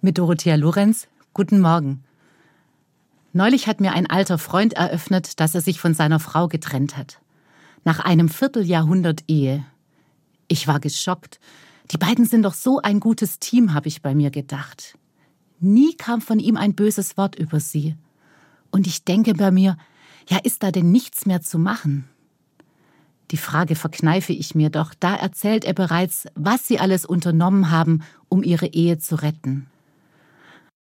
mit Dorothea Lorenz. Guten Morgen. Neulich hat mir ein alter Freund eröffnet, dass er sich von seiner Frau getrennt hat. Nach einem Vierteljahrhundert Ehe. Ich war geschockt. Die beiden sind doch so ein gutes Team, habe ich bei mir gedacht. Nie kam von ihm ein böses Wort über sie. Und ich denke bei mir, ja, ist da denn nichts mehr zu machen? Die Frage verkneife ich mir doch, da erzählt er bereits, was sie alles unternommen haben, um ihre Ehe zu retten.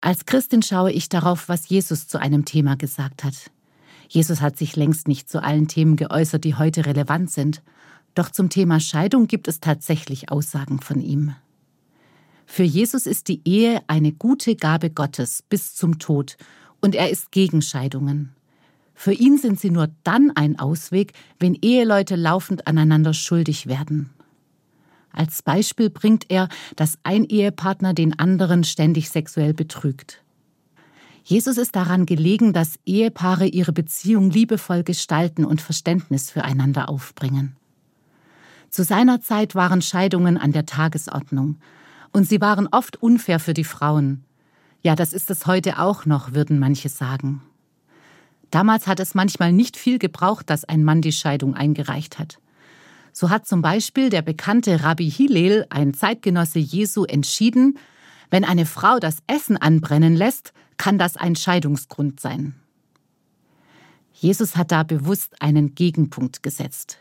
Als Christin schaue ich darauf, was Jesus zu einem Thema gesagt hat. Jesus hat sich längst nicht zu allen Themen geäußert, die heute relevant sind, doch zum Thema Scheidung gibt es tatsächlich Aussagen von ihm. Für Jesus ist die Ehe eine gute Gabe Gottes bis zum Tod, und er ist gegen Scheidungen. Für ihn sind sie nur dann ein Ausweg, wenn Eheleute laufend aneinander schuldig werden. Als Beispiel bringt er, dass ein Ehepartner den anderen ständig sexuell betrügt. Jesus ist daran gelegen, dass Ehepaare ihre Beziehung liebevoll gestalten und Verständnis füreinander aufbringen. Zu seiner Zeit waren Scheidungen an der Tagesordnung, und sie waren oft unfair für die Frauen. Ja, das ist es heute auch noch, würden manche sagen. Damals hat es manchmal nicht viel gebraucht, dass ein Mann die Scheidung eingereicht hat. So hat zum Beispiel der bekannte Rabbi Hillel, ein Zeitgenosse Jesu, entschieden, wenn eine Frau das Essen anbrennen lässt, kann das ein Scheidungsgrund sein. Jesus hat da bewusst einen Gegenpunkt gesetzt.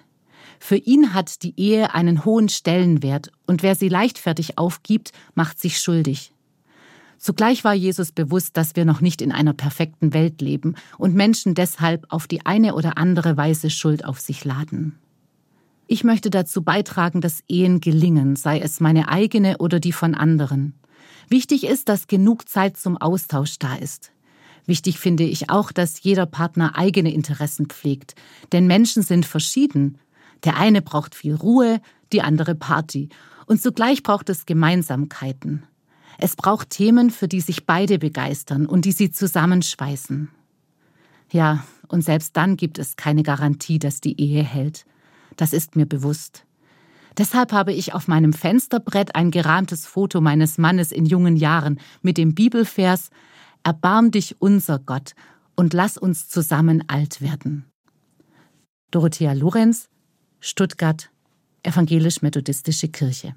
Für ihn hat die Ehe einen hohen Stellenwert und wer sie leichtfertig aufgibt, macht sich schuldig. Zugleich war Jesus bewusst, dass wir noch nicht in einer perfekten Welt leben und Menschen deshalb auf die eine oder andere Weise Schuld auf sich laden. Ich möchte dazu beitragen, dass Ehen gelingen, sei es meine eigene oder die von anderen. Wichtig ist, dass genug Zeit zum Austausch da ist. Wichtig finde ich auch, dass jeder Partner eigene Interessen pflegt, denn Menschen sind verschieden. Der eine braucht viel Ruhe, die andere Party, und zugleich braucht es Gemeinsamkeiten. Es braucht Themen, für die sich beide begeistern und die sie zusammenschweißen. Ja, und selbst dann gibt es keine Garantie, dass die Ehe hält. Das ist mir bewusst. Deshalb habe ich auf meinem Fensterbrett ein gerahmtes Foto meines Mannes in jungen Jahren mit dem Bibelvers Erbarm dich unser Gott und lass uns zusammen alt werden. Dorothea Lorenz, Stuttgart, Evangelisch-Methodistische Kirche.